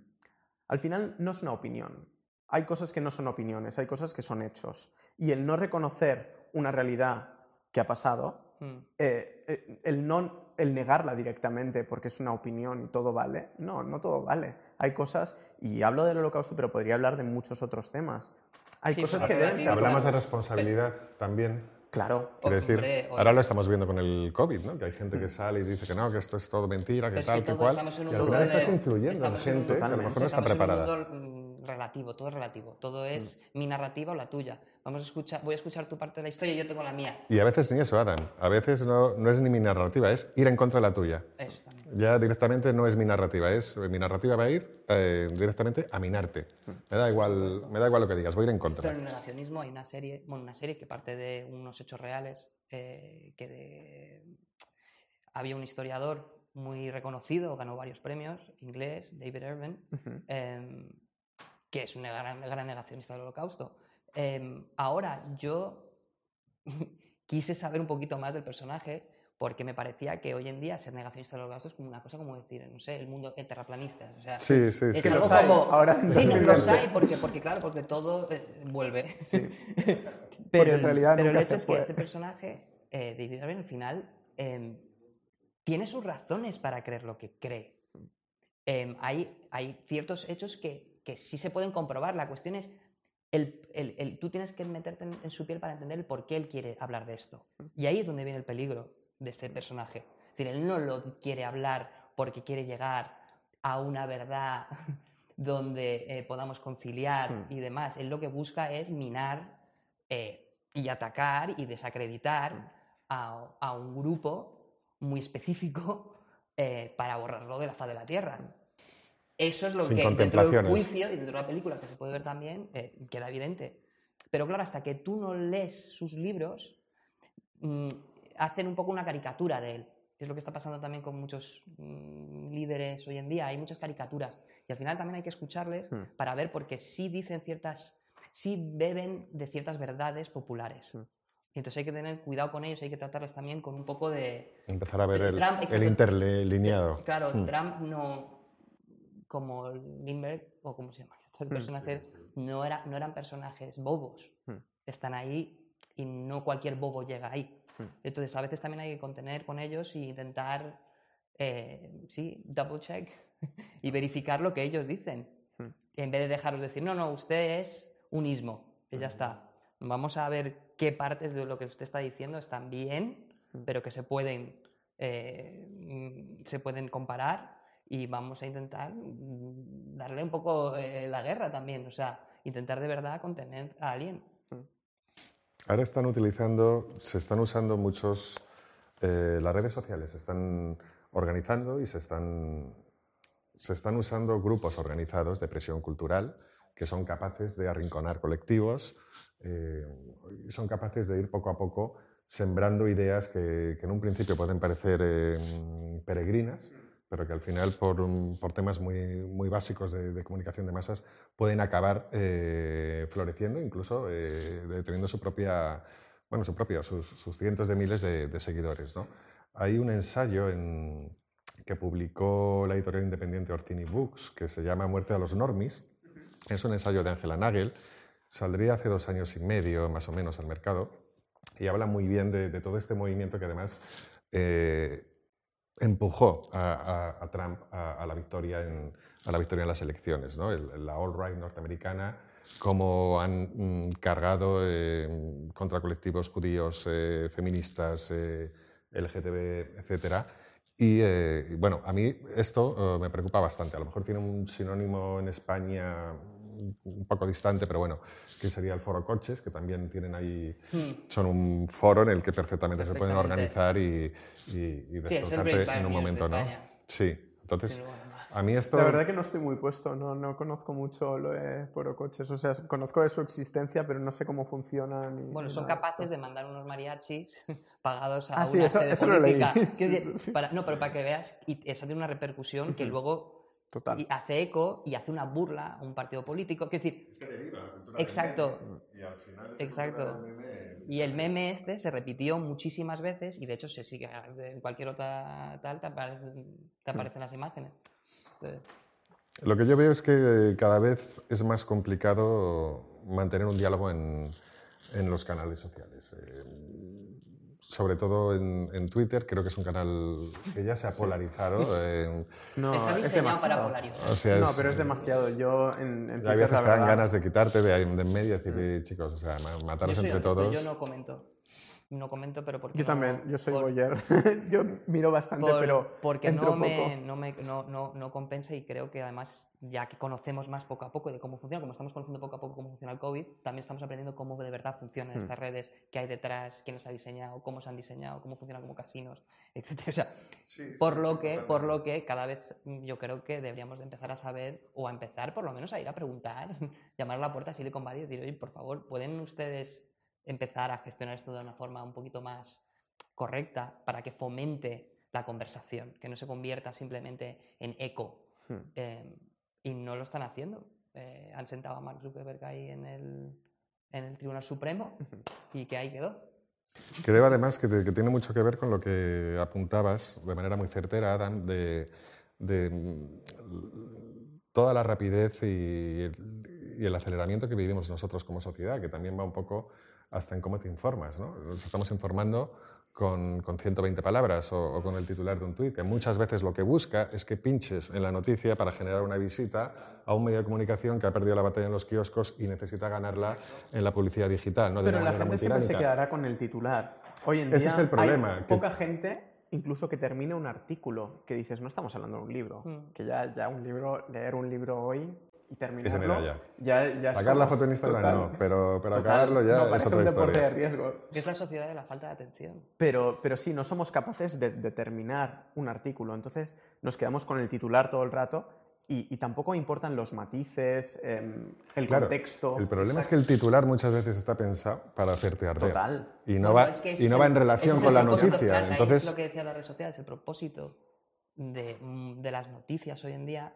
al final, no es una opinión. Hay cosas que no son opiniones, hay cosas que son hechos. Y el no reconocer una realidad que ha pasado Mm. eh, eh, el, no, el negarla directamente porque es una opinión y todo vale, no, no todo vale. Hay cosas, y hablo del holocausto, pero podría hablar de muchos otros temas. Hay Sí, cosas que deben ser... Hablamos de responsabilidad también. Claro, Quiero decir, Hombre, ahora lo estamos viendo con el COVID, ¿no? Que hay gente que sale y dice que no, que esto es todo mentira, que Pero es tal, que cual. estamos en un Y al mundo final de- estás influyendo en gente que a lo mejor no está Estamos preparada. en un mundo mm, relativo, todo es relativo. Todo es mi narrativa o la tuya. Vamos a escuchar, voy a escuchar tu parte de la historia y yo tengo la mía. Y a veces ni eso, Adam. A veces no, no es ni mi narrativa, es ir en contra de la tuya. Eso. Ya directamente no es mi narrativa, es mi narrativa va a ir eh, directamente a minarte. Me da igual, me da igual lo que digas, voy a ir en Pero contra. en el negacionismo hay una serie, bueno, una serie que parte de unos hechos reales, eh, que de- había un historiador muy reconocido, ganó varios premios, inglés, David Irving, Ujú. em, que es un gran, gran negacionista del holocausto. Em, ahora, yo quise saber un poquito más del personaje porque me parecía que hoy en día ser negacionista del holocausto es como una cosa como decir, no sé, el mundo el terraplanista. O sea, Sí, sí, es. Que algo los hay, como... ahora sí, no, 2020. los hay, porque, porque claro, porque todo eh, vuelve. Sí. Pero, en realidad pero el hecho se es que este personaje, eh, David Irving, al final, em, tiene sus razones para creer lo que cree. Em, hay, hay ciertos hechos que, que sí se pueden comprobar. La cuestión es, el, el- el- tú tienes que meterte en, en su piel para entender el por qué él quiere hablar de esto. Y ahí es donde viene el peligro de este personaje. Es decir, él no lo quiere hablar porque quiere llegar a una verdad donde eh, podamos conciliar Hmm. y demás. Él lo que busca es minar eh, y atacar y desacreditar a, a un grupo muy específico eh, para borrarlo de la faz de la Tierra. Eso es lo Sin que dentro del juicio y dentro de la película, que se puede ver también, queda evidente. Pero claro, hasta que tú no lees sus libros, mm, hacen un poco una caricatura de él. Es lo que está pasando también con muchos mm, líderes hoy en día. Hay muchas caricaturas. Y al final también hay que escucharles Hmm. para ver porque sí dicen ciertas, sí beben de ciertas verdades populares. Hmm. Y entonces hay que tener cuidado con ellos, hay que tratarles también con un poco de... Empezar a ver el, Trump, el interlineado. Claro, Mm. Trump no, como Lindbergh, o como se llama, el personaje, no, era, no eran personajes bobos. Mm. Están ahí y no cualquier bobo llega ahí. Mm. Entonces, a veces también hay que contener con ellos y intentar, eh, sí, double check y verificar lo que ellos dicen. Mm. En vez de dejarlos decir, no, no, usted es un ismo, que ya está. Vamos a ver qué partes de lo que usted está diciendo están bien, Mm. pero que se pueden, eh, mm, se pueden comparar y vamos a intentar mm, darle un poco eh, la guerra también, o sea, intentar de verdad contener a alguien. Ahora están utilizando, se están usando muchos, eh, las redes sociales se están organizando y se están, se están usando grupos organizados de presión cultural que son capaces de arrinconar colectivos eh, son capaces de ir poco a poco sembrando ideas que, que en un principio pueden parecer eh, peregrinas, pero que al final, por, un- por temas muy, muy básicos de, de comunicación de masas, pueden acabar eh, floreciendo, incluso eh, teniendo su propia, bueno, su propia, sus, sus cientos de miles de, de seguidores. ¿no? Hay un ensayo en- que publicó la editorial independiente Orcini Books, que se llama Muerte a los Normis. Es un ensayo de Angela Nagel. Saldría hace dos años y medio, más o menos, al mercado. Y habla muy bien de, de todo este movimiento que además eh, empujó a, Trump a, la victoria en, la victoria en las elecciones. ¿no? El- la all-right norteamericana, cómo han mm, cargado eh, contra colectivos judíos, eh, feministas, eh, LGTB, etcétera. Y eh, y bueno, a mí esto eh, me preocupa bastante. A lo mejor tiene un sinónimo en España un- poco distante, pero bueno, que sería el foro coches, que también tienen ahí, son un foro en el que perfectamente, se pueden organizar y, y, y Sí, destrozarte en un momento, ¿no? Sí, entonces a mí esto... La verdad que no estoy muy puesto, no, no conozco mucho lo de Coches. O sea, conozco de su existencia, pero no sé cómo funcionan. ni- Bueno, son capaces esto. de mandar unos mariachis pagados a Ah, sí, una eso- sede eso lo leí. política. Sí, sí, sí. para- no, pero para que veas, y eso tiene una repercusión que luego Total. y hace eco y hace una burla a un partido político. Quiero decir, Exacto. y al final Exacto. y el meme este se repitió muchísimas veces y de hecho se sigue en cualquier otra tal, te aparecen, te aparecen las imágenes. Entonces, Lo que yo veo es que cada vez es más complicado mantener un diálogo en, en los canales sociales. Eh, sobre todo en, en Twitter, creo que es un canal que ya se ha polarizado. eh, No, está es diseñado para polarizar. o sea, No, es- pero es demasiado. Yo en, en Hay Twitter, veces la que dan verdad, ganas de quitarte de, de en medio y decir, "Eh, chicos, o sea, Yo mataros soy entre honesto, todos. yo no comento. No comento, pero porque Yo no- también, yo soy por- boyer. yo miro bastante, por- pero porque entro no poco. me, no, me- no, no, no compensa y creo que además, ya que conocemos más poco a poco de cómo funciona, como estamos conociendo poco a poco cómo funciona el COVID, también estamos aprendiendo cómo de verdad funcionan Hmm. estas redes, qué hay detrás, quién las ha diseñado, cómo se han diseñado, cómo funcionan como casinos, etc. O sea, por lo que, por lo que cada vez mm, yo creo que deberíamos de empezar a saber o a empezar por lo menos a ir a preguntar, llamar a la puerta a Silicon Valley y decir, oye, por favor, ¿pueden ustedes empezar a gestionar esto de una forma un poquito más correcta para que fomente la conversación, que no se convierta simplemente en eco? Hmm. Eh, y no lo están haciendo. Eh, han sentado a Mark Zuckerberg ahí en el, en el Tribunal Supremo y que ahí quedó. Creo además que, te- que tiene mucho que ver con lo que apuntabas de manera muy certera, Adam, de, de, mm, toda la rapidez y el, y el aceleramiento que vivimos nosotros como sociedad, que también va un poco hasta en cómo te informas. ¿no? Nos estamos informando con, con 120 palabras o, o con el titular de un tuit, que muchas veces lo que busca es que pinches en la noticia para generar una visita a un medio de comunicación que ha perdido la batalla en los kioscos y necesita ganarla en la publicidad digital. ¿no? De Pero la gente siempre se quedará con el titular. Hoy en Ese día es el problema, hay que- poca gente incluso que termine un artículo que dices, no estamos hablando de un libro, Mm. que ya, ya un libro, leer un libro hoy y terminarlo. medalla. Ya, ya es Sacar la foto en Instagram total, no, pero, pero total. acabarlo ya No, es otra un deporte de riesgo. Es la sociedad de la falta de atención. Pero, pero sí, no somos capaces de, de terminar un artículo. Entonces nos quedamos con el titular todo el rato y, y tampoco importan los matices, em, el Claro, contexto. El problema es que el titular muchas veces está pensado para hacerte arder. Total. Y no Bueno, va, es que ese y no el- va en relación con la noticia. Entonces, es lo que decía la red social, es el propósito de, de las noticias hoy en día.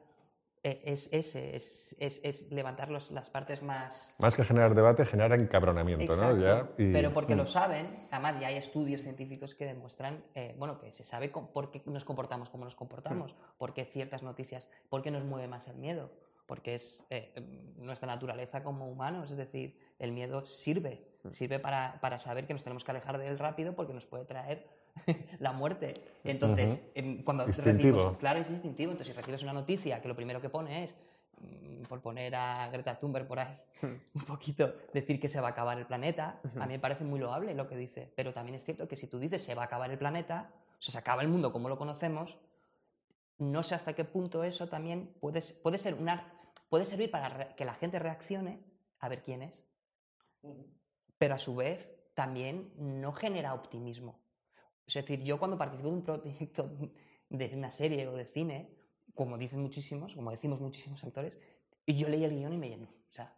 Eh, Es ese, es, es- es levantar los- las partes más... más que generar debate, genera encabronamiento, Exacto, ¿no? Ya, y- pero porque mm. lo saben, además ya hay estudios científicos que demuestran, eh, bueno, que se sabe por qué nos comportamos como nos comportamos, por qué ciertas noticias, por qué nos mueve más el miedo, porque es eh, nuestra naturaleza como humanos, es decir, el miedo sirve, sirve para, para saber que nos tenemos que alejar de él rápido porque nos puede traer la muerte. Entonces, cuando recibimos, claro, es instintivo, entonces si recibes una noticia que lo primero que pone es, mm, por poner a Greta Thunberg por ahí, un poquito, decir que se va a acabar el planeta, a mí me parece muy loable lo que dice, pero también es cierto que si tú dices se va a acabar el planeta, o sea, se acaba el mundo como lo conocemos, no sé hasta qué punto eso también puede, puede, ser una, puede servir para que la gente reaccione a ver quién es, pero a su vez también no genera optimismo. Es decir, yo cuando participo de un proyecto de una serie o de cine, como dicen muchísimos, como decimos muchísimos actores, yo leí el guion y me llenó. O sea,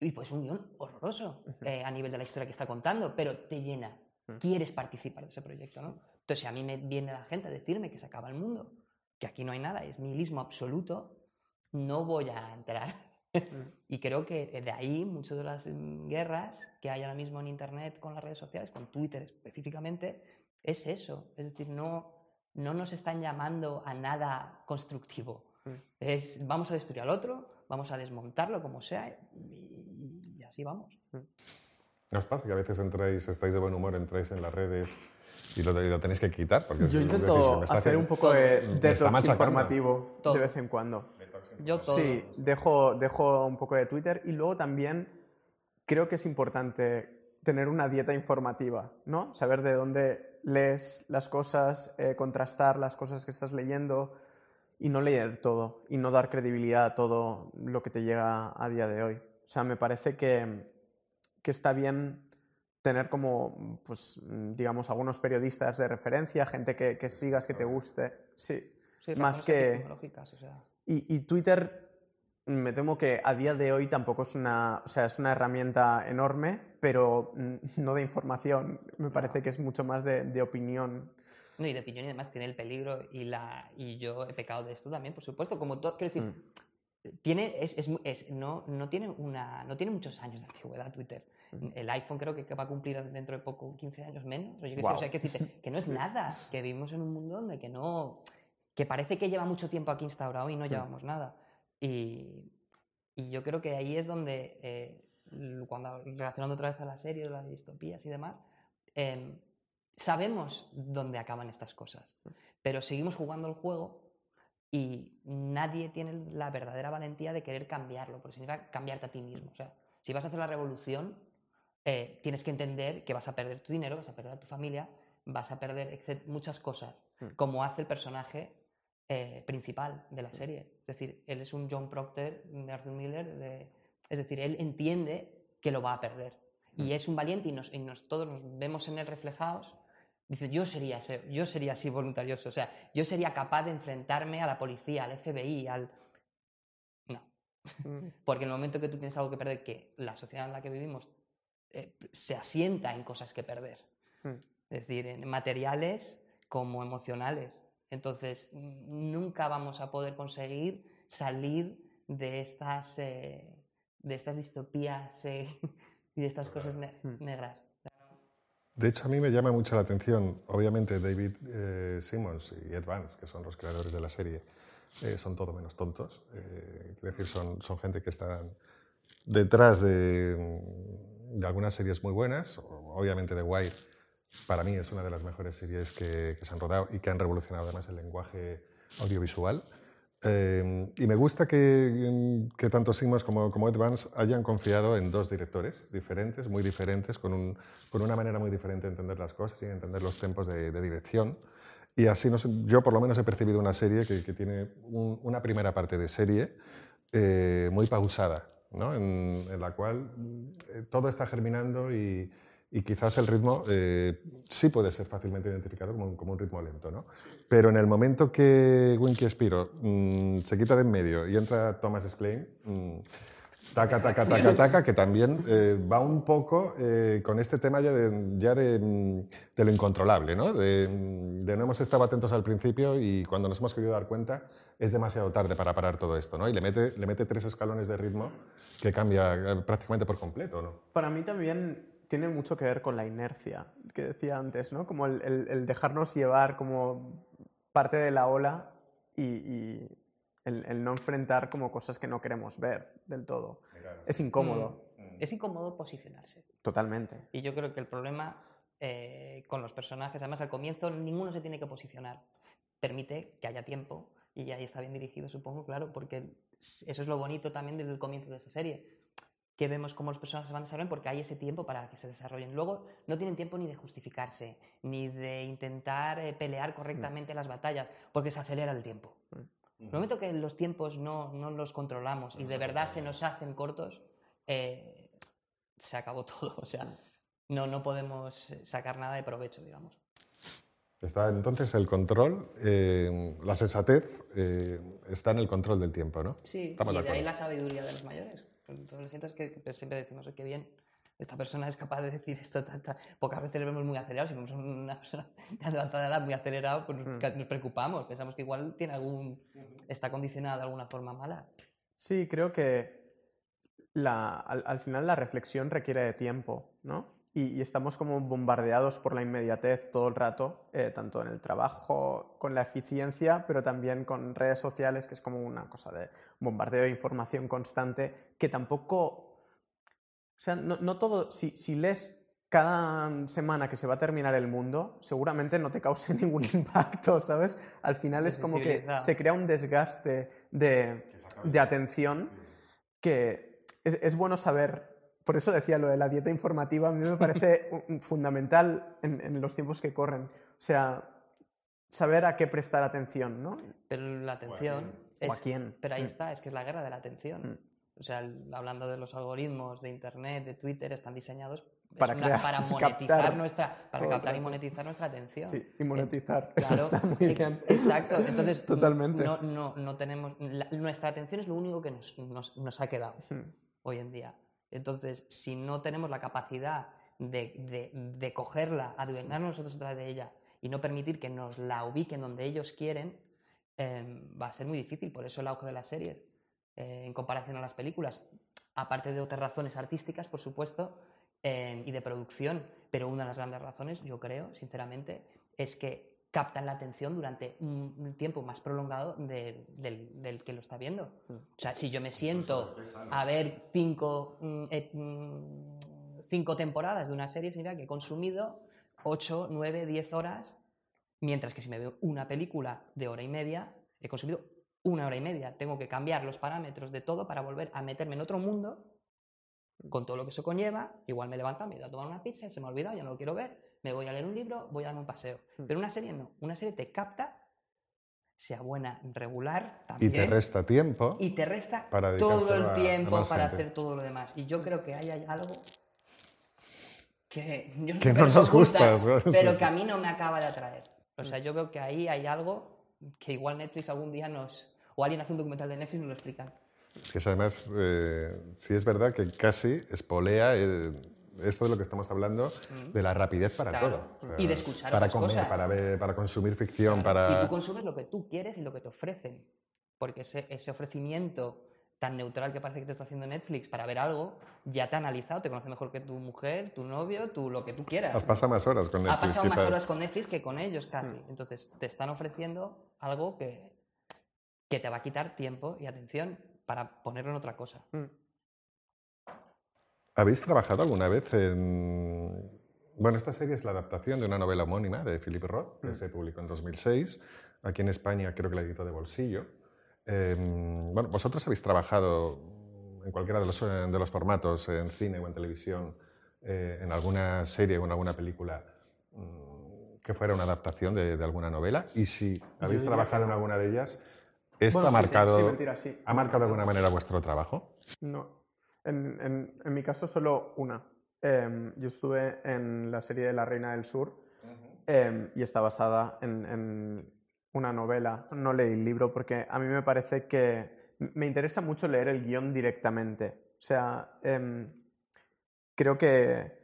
y pues un guion horroroso eh, a nivel de la historia que está contando, pero te llena. Quieres participar de ese proyecto, ¿no? Entonces, si a mí me viene la gente a decirme que se acaba el mundo, que aquí no hay nada, es nihilismo absoluto, no voy a entrar. y creo que de ahí muchas de las mm, guerras que hay ahora mismo en Internet con las redes sociales, con Twitter específicamente, es eso. Es decir, no, no nos están llamando a nada constructivo. Es vamos a destruir al otro, vamos a desmontarlo como sea y, y así vamos. ¿No os pasa que a veces entráis, estáis de buen humor, entráis en las redes y lo, y lo tenéis que quitar? Porque Yo intento hacer haciendo- un poco de detox informativo Todo. de vez en cuando. Yo todo. Sí, dejo, dejo un poco de Twitter y luego también creo que es importante tener una dieta informativa, ¿no? Saber de dónde lees las cosas, eh, contrastar las cosas que estás leyendo y no leer todo y no dar credibilidad a todo lo que te llega a día de hoy. O sea, me parece que, que está bien tener como, pues, digamos, algunos periodistas de referencia, gente que, que sigas, que te guste. Sí. Sí, más que... o sea. Y, y Twitter, me temo que a día de hoy tampoco es una, o sea, es una herramienta enorme, pero mm, no de información. Me parece que es mucho más de, de opinión. No, y de opinión y demás tiene el peligro y, la, y yo he pecado de esto también, por supuesto. Como todo, quiero decir, tiene, es, es es- no, no, tiene una, no tiene muchos años de antigüedad Twitter. El iPhone creo que va a cumplir dentro de poco 15 años menos. Yo qué sé, Guau. o sea, que, decirte, que no es nada, que vivimos en un mundo donde que no, que parece que lleva mucho tiempo aquí instaurado y no llevamos nada. Y, y yo creo que ahí es donde, eh, cuando relacionando otra vez a la serie de las distopías y demás, em, sabemos dónde acaban estas cosas, pero seguimos jugando el juego y nadie tiene la verdadera valentía de querer cambiarlo, porque significa cambiarte a ti mismo. O sea, si vas a hacer la revolución, eh, tienes que entender que vas a perder tu dinero, vas a perder a tu familia, vas a perder muchas cosas, como hace el personaje eh, principal de la serie. Es decir, él es un John Proctor de Arthur Miller, de- es decir, él entiende que lo va a perder. Y es un valiente y, nos, y nos- todos nos vemos en él reflejados. Dice, yo sería, ese- yo sería así voluntarioso, o sea, yo sería capaz de enfrentarme a la policía, al FBI, al... No. Porque en el momento que tú tienes algo que perder, que la sociedad en la que vivimos eh, se asienta en cosas que perder. Es decir, en materiales como emocionales. Entonces, mm, nunca vamos a poder conseguir salir de estas, eh, de estas distopías eh, y de estas cosas ne- negras. De hecho, a mí me llama mucho la atención, obviamente, David eh, Simmons y Ed Vance, que son los creadores de la serie, eh, son todo menos tontos. Eh, quiero decir, son, son gente que están detrás de, de algunas series muy buenas. Obviamente, The Wire, para mí, es una de las mejores series que, se han rodado y que han revolucionado además el lenguaje audiovisual. Eh, y me gusta que, que tanto Simmons como, como Ed hayan confiado en dos directores diferentes, muy diferentes, con, un- con una manera muy diferente de entender las cosas y de entender los tiempos de, dirección. Y así yo por lo menos he percibido una serie que, tiene un- una primera parte de serie eh, muy pausada, ¿no? en, en la cual eh, todo está germinando y, y quizás el ritmo eh, sí puede ser fácilmente identificado como un, como un, ritmo lento, ¿no? Pero en el momento que Winky Spiro mmm, se quita de en medio y entra Thomas Sklein, mmm, taca, taca, taca, taca, que también eh, va un poco eh, con este tema ya de, ya de, de lo incontrolable, ¿no? De, de, no hemos estado atentos al principio y cuando nos hemos querido dar cuenta es demasiado tarde para parar todo esto, ¿no? Y le mete, le mete tres escalones de ritmo que cambia eh, prácticamente por completo, ¿no? Para mí también tiene mucho que ver con la inercia que decía antes, ¿no? Como el, el, el dejarnos llevar como parte de la ola y, y el, el, no enfrentar como cosas que no queremos ver del todo. Claro, es incómodo. Mm. Es incómodo posicionarse. Totalmente. Y yo creo que el problema eh, con los personajes, además al comienzo ninguno se tiene que posicionar. Permite que haya tiempo y ahí está bien dirigido, supongo, claro, porque eso es lo bonito también desde el comienzo de esa serie que vemos cómo los personajes se van desarrollando porque hay ese tiempo para que se desarrollen. Luego no tienen tiempo ni de justificarse, ni de intentar eh, pelear correctamente mm. las batallas, porque se acelera el tiempo. Mm. En el momento que los tiempos no, no los controlamos no y de verdad se nos hacen cortos, eh, se acabó todo. O sea, no, no podemos sacar nada de provecho, digamos. Está entonces el control, eh, la sensatez eh, está en el control del tiempo, ¿no? Sí, Estamos y de, de ahí la sabiduría de los mayores. Entonces, lo siento es que siempre decimos, qué bien, esta persona es capaz de decir esto. Ta, ta. Pocas veces le vemos muy acelerado. Si vemos una persona de avanzada edad muy acelerado, pues nos, mm. nos, preocupamos. Pensamos que igual tiene algún, está condicionada de alguna forma mala. Sí, creo que la, al, al, final la reflexión requiere de tiempo, ¿no? Y, estamos como bombardeados por la inmediatez todo el rato, eh, tanto en el trabajo, con la eficiencia, pero también con redes sociales, que es como una cosa de bombardeo de información constante, que tampoco... O sea, no, no todo... Si, si lees cada semana que se va a terminar el mundo, seguramente no te cause ningún impacto, ¿sabes? Al final es como que se crea un desgaste de, de atención que es, es bueno saber por eso decía lo de la dieta informativa, a mí me parece fundamental en, en, los tiempos que corren. O sea, saber a qué prestar atención, ¿no? Pero la atención... ¿O a quién? Es, pero ahí está, es que es la guerra de la atención. Mm. O sea, hablando de los algoritmos de Internet, de Twitter, están diseñados para, una, crear, para monetizar captar, nuestra, para captar y monetizar nuestra atención. Sí, y monetizar. Eh, Eso claro, está muy bien. Exacto. Entonces, Totalmente. No, no, no tenemos... La, nuestra atención es lo único que nos, nos, nos ha quedado hmm. hoy en día. Entonces, si no tenemos la capacidad de, de, de cogerla, adueñarnos nosotros otra de ella y no permitir que nos la ubiquen donde ellos quieren, eh, va a ser muy difícil. Por eso el auge de las series, eh, en comparación a las películas, aparte de otras razones artísticas, por supuesto, eh, y de producción, pero una de las grandes razones, yo creo, sinceramente, es que captan la atención durante un tiempo más prolongado de, del, del, que lo está viendo. O sea, si yo me siento a ver cinco, eh, cinco temporadas de una serie, significa que he consumido 8, 9, 10 horas, mientras que si me veo una película de hora y media, he consumido una hora y media. Tengo que cambiar los parámetros de todo para volver a meterme en otro mundo con todo lo que eso conlleva. Igual me levanto, me voy a tomar una pizza, se me ha olvidado, ya no lo quiero ver me voy a leer un libro, voy a darme un paseo. Hmm. Pero una serie no. Una serie te capta, sea buena, regular, también. Y te resta tiempo. Y te resta para todo el tiempo a, para gente. hacer todo lo demás. Y yo creo que ahí hay algo que, yo no, que no nos gusta, pero sí. que a mí no me acaba de atraer. O sea, yo veo que ahí hay algo que igual Netflix algún día nos... O alguien hace un documental de Netflix y nos lo explican. Es que además, eh, sí es verdad que casi espolea eh, esto de lo que estamos hablando, mm. de la rapidez para claro. todo. O sea, y de escuchar Para otras comer, cosas. para ver, para consumir ficción, para... Y tú consumes lo que tú quieres y lo que te ofrecen. Porque ese, ese ofrecimiento tan neutral que parece que te está haciendo Netflix para ver algo, ya te ha analizado, te conoce mejor que tu mujer, tu novio, tu, lo que tú quieras. Has pasado más horas con Netflix. Ha pasado más horas con Netflix que con ellos casi. Mm. Entonces, te están ofreciendo algo que, que te va a quitar tiempo y atención para ponerlo en otra cosa. Mm. ¿Habéis trabajado alguna vez en... Bueno, esta serie es la adaptación de una novela homónima de Philip Roth, que mm. se publicó en 2006. Aquí en España creo que la editó de bolsillo. Eh, bueno, vosotros habéis trabajado en cualquiera de los, de los formatos, en cine o en televisión, eh, en alguna serie o en alguna película mmm, que fuera una adaptación de, de, alguna novela. Y si habéis trabajado en alguna de ellas, ¿Esto Bueno, ha, sí, marcado, sí, mentira, sí. ha marcado de alguna manera vuestro trabajo? No. En, en- en mi caso, solo una. Em, yo estuve en la serie de La Reina del Sur em, y está basada en, en una novela. No leí el libro porque a mí me parece que me interesa mucho leer el guion directamente. O sea, em, creo que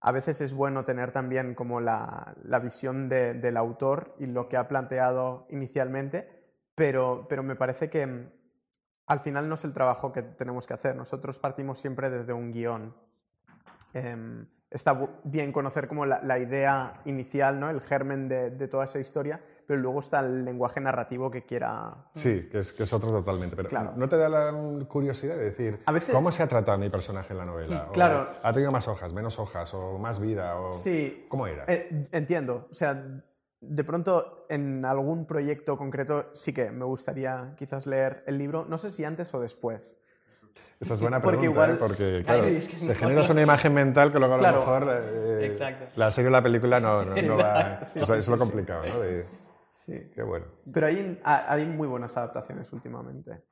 a veces es bueno tener también como la, la visión de- del autor y lo que ha planteado inicialmente, pero, pero me parece que al final no es el trabajo que tenemos que hacer. Nosotros partimos siempre desde un guion. Em, está bien conocer como la, la idea inicial, ¿no? el germen de, de toda esa historia, pero luego está el lenguaje narrativo que quiera... Sí, que es, que es otro totalmente. Pero Claro. ¿no te da la mm, curiosidad de decir A veces- cómo se ha tratado mi personaje en la novela? Claro. ¿Ha tenido más hojas, menos hojas o más vida? O... Sí, ¿Cómo era? Eh, entiendo. O sea, de pronto en algún proyecto concreto sí que me gustaría quizás leer el libro, no sé si antes o después. Esa es buena porque pregunta, igual- ¿eh? porque Claro, claro, es que es te generas una imagen mental que luego a lo Claro. mejor eh, la serie o la película no, no, no va... Sí, o sea, sí, es lo sí, sí. complicado, ¿no? De- Sí. qué bueno. Pero hay, hay muy buenas adaptaciones últimamente.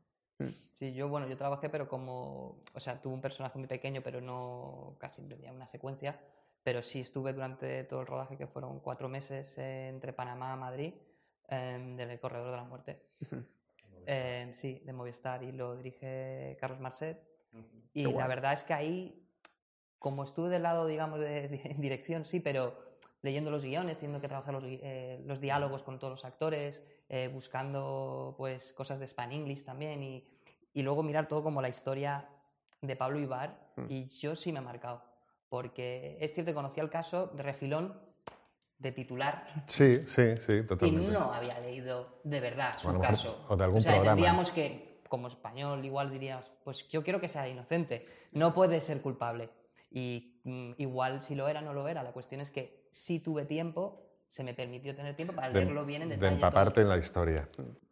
Sí, yo, bueno, yo trabajé, pero como, o sea, tuve un personaje muy pequeño, pero no casi tenía una secuencia, pero sí estuve durante todo el rodaje, que fueron cuatro meses eh, entre Panamá y Madrid, em, del Corredor de la Muerte. Em, sí, de Movistar, y lo dirige Carlos Marcet. Y Qué la guay. verdad es que ahí, como estuve del lado, digamos, de, de dirección, sí, pero leyendo los guiones, teniendo que trabajar los, eh, los diálogos con todos los actores, eh, buscando pues cosas de Span English también y, y luego mirar todo como la historia de Pablo Ibar Mm. y yo sí me he marcado porque es cierto que conocía el caso de refilón de titular Sí, sí, sí, y totalmente. no había leído de verdad O su caso. o de algún sea, programa. entendíamos que, como español, igual dirías, pues yo quiero que sea inocente, no puede ser culpable. Y mm, igual si lo era, no lo era. La cuestión es que sí tuve tiempo, se me permitió tener tiempo para de, leerlo bien en de detalle. empaparte todo, en la historia.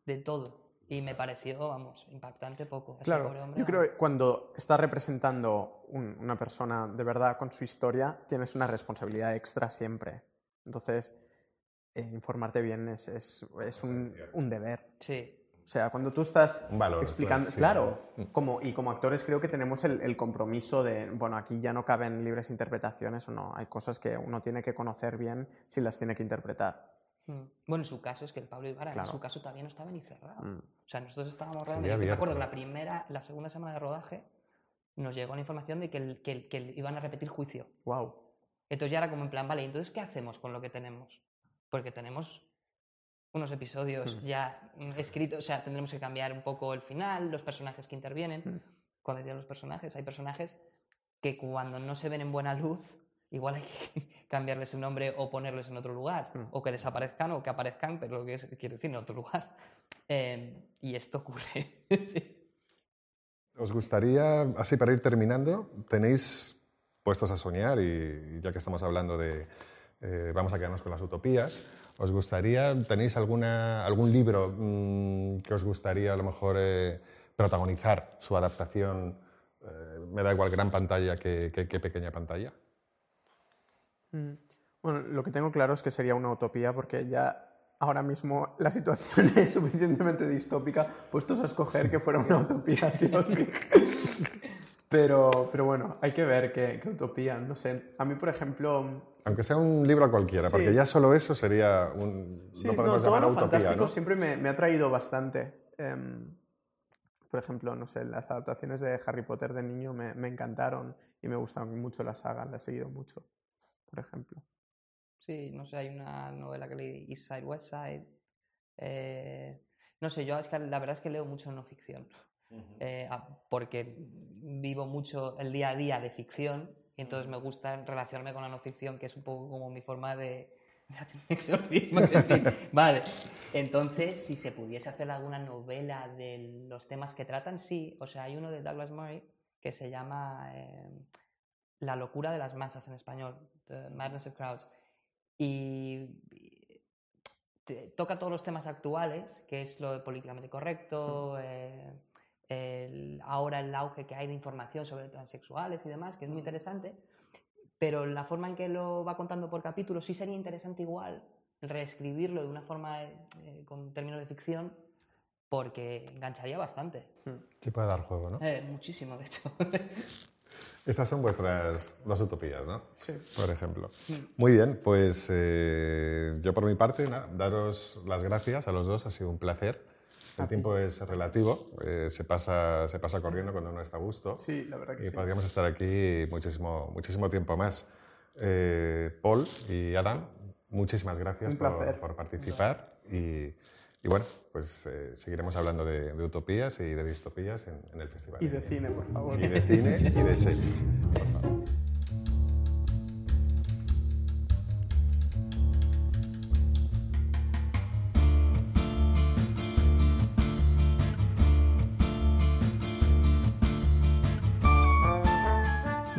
de todo. Y me pareció, vamos, impactante poco. Ese Claro, pobre hombre, yo creo que cuando estás representando un- una persona de verdad con su historia, tienes una responsabilidad extra siempre. Entonces, eh, informarte bien es, es- es un, un deber. Sí, O sea, cuando tú estás Un valor, explicando, claro, sí. claro, como, y como actores creo que tenemos el, el compromiso de, bueno, aquí ya no caben libres interpretaciones o no, hay cosas que uno tiene que conocer bien si las tiene que interpretar. Mm. Bueno, en su caso es que el Pablo Ibarra, en su caso todavía no estaba ni cerrado. Mm. O sea, nosotros estábamos Seguía rodando. Yo me abierto. acuerdo que la primera, la segunda semana de rodaje nos llegó la información de que, el- que, el- que el- iban a repetir juicio. Wow. Entonces ya era como en plan, vale, entonces ¿qué hacemos con lo que tenemos? Porque tenemos unos episodios Mm. ya mm, escritos, o sea, tendremos que cambiar un poco el final, los personajes que intervienen. Mm. Cuando decía los personajes, hay personajes que cuando no se ven en buena luz, igual hay que cambiarles el nombre o ponerles en otro lugar, Mm. o que desaparezcan o que aparezcan, pero lo que es- quiero decir, en otro lugar. Eh, y esto ocurre. sí. ¿Os gustaría, así para ir terminando, tenéis puestos a soñar y ya que estamos hablando de, eh, vamos a quedarnos con las utopías, ¿os gustaría, tenéis alguna, algún libro mm, que os gustaría a lo mejor eh, protagonizar su adaptación? eh, me da igual gran pantalla que, que- que pequeña pantalla. Mm. Bueno, lo que tengo claro es que sería una utopía porque ya ahora mismo la situación es suficientemente distópica, puestos a escoger que fuera una utopía, sí o sí. Pero, pero bueno, hay que ver qué, qué utopía, no sé. A mí, por ejemplo, Aunque sea un libro cualquiera, Sí. porque ya solo eso sería un... Sí, no no, podemos todo llamar a lo utopía, fantástico ¿no? siempre me, me ha traído bastante. Em, por ejemplo, no sé, las adaptaciones de Harry Potter de niño me, me encantaron y me gustan mucho la saga, la he seguido mucho, por ejemplo. Sí, no sé, hay una novela que leí, East Side, West Side. eh, no sé, yo es que la verdad es que leo mucho no ficción, eh, a- porque vivo mucho el día a día de ficción y entonces me gusta relacionarme con la no ficción, que es un poco como mi forma de, de hacer un exorcismo. vale, entonces si se pudiese hacer alguna novela de los temas que tratan, sí. O sea, hay uno de Douglas Murray que se llama eh, La locura de las masas en español, The Madness of Crowds y te- toca todos los temas actuales, que es lo políticamente correcto, eh, el- ahora el auge que hay de información sobre transexuales y demás, que es muy interesante, pero la forma en que lo va contando por capítulos sí sería interesante igual reescribirlo de una forma eh, con términos de ficción porque engancharía bastante. Sí puede dar juego, ¿no? Eh, muchísimo, de hecho. Estas son vuestras dos utopías, ¿no? Sí. Por ejemplo. Muy bien, pues eh, yo por mi parte, nada, daros las gracias a los dos, ha sido un placer. El tiempo es relativo, eh, se, pasa, se pasa corriendo cuando uno está a gusto. Sí, la verdad que Y sí. podríamos estar aquí muchísimo, muchísimo tiempo más. Eh, Paul y Adam, muchísimas gracias por, por participar. Y, y bueno, pues eh, seguiremos hablando de, de utopías y de distopías en, en el festival. Y de cine, por favor. Y de cine y de series. por favor.